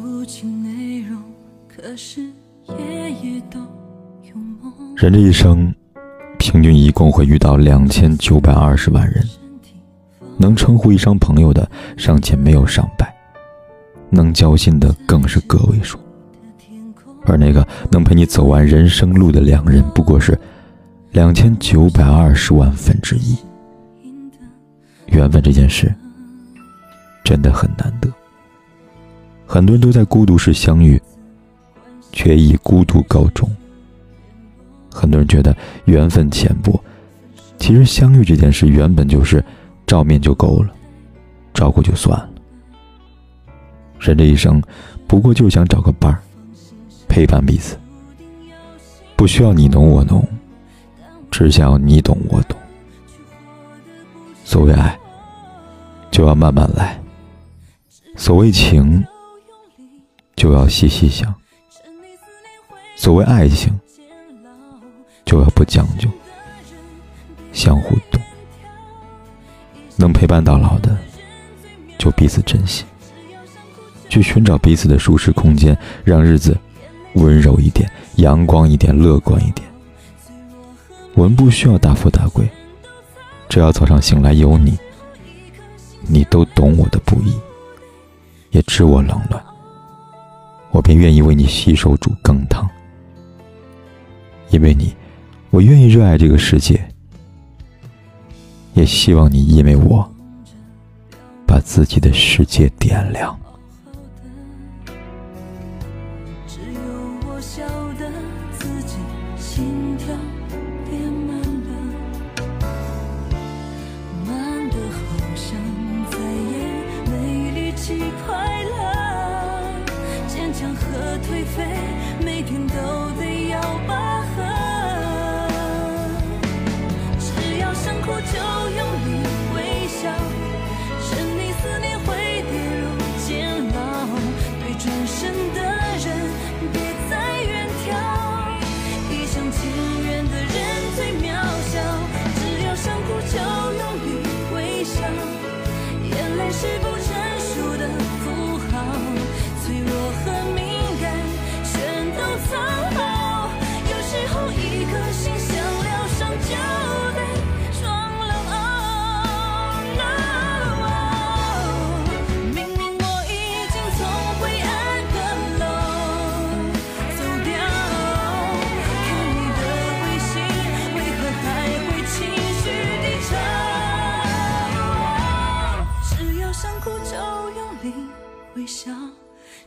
不清内容，可是。人这一生。平均一共会遇到两千九百二十万人，能称呼一声朋友的尚且没有上百，能交心的更是个位数，而那个能陪你走完人生路的两人，不过是两千九百二十万分之一。缘分这件事真的很难得，很多人都在孤独时相遇，却以孤独告终。很多人觉得缘分浅薄，其实相遇这件事原本就是照面就够了，照顾就算了。人这一生，不过就想找个伴儿，陪伴彼此，不需要你侬我侬，只想要你懂我懂。所谓爱，就要慢慢来；所谓情，就要细细想；所谓爱情。就要不将就，相互懂，能陪伴到老的，就彼此珍惜，去寻找彼此的舒适空间，让日子温柔一点、阳光一点、乐观一点。我们不需要大富大贵，只要早上醒来有你，你都懂我的不易，也知我冷暖，我便愿意为你洗手煮羹汤，因为你。我愿意热爱这个世界，也希望你因为我把自己的世界点亮。天都得要想哭。就用力微笑，沉溺思念会跌入监牢。对转身的人，别再远眺。一厢情愿的人最渺小，只要想哭就用力微笑。眼泪是不成熟的符号，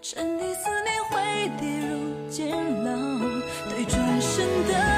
沉溺思念会跌入监牢。对转身的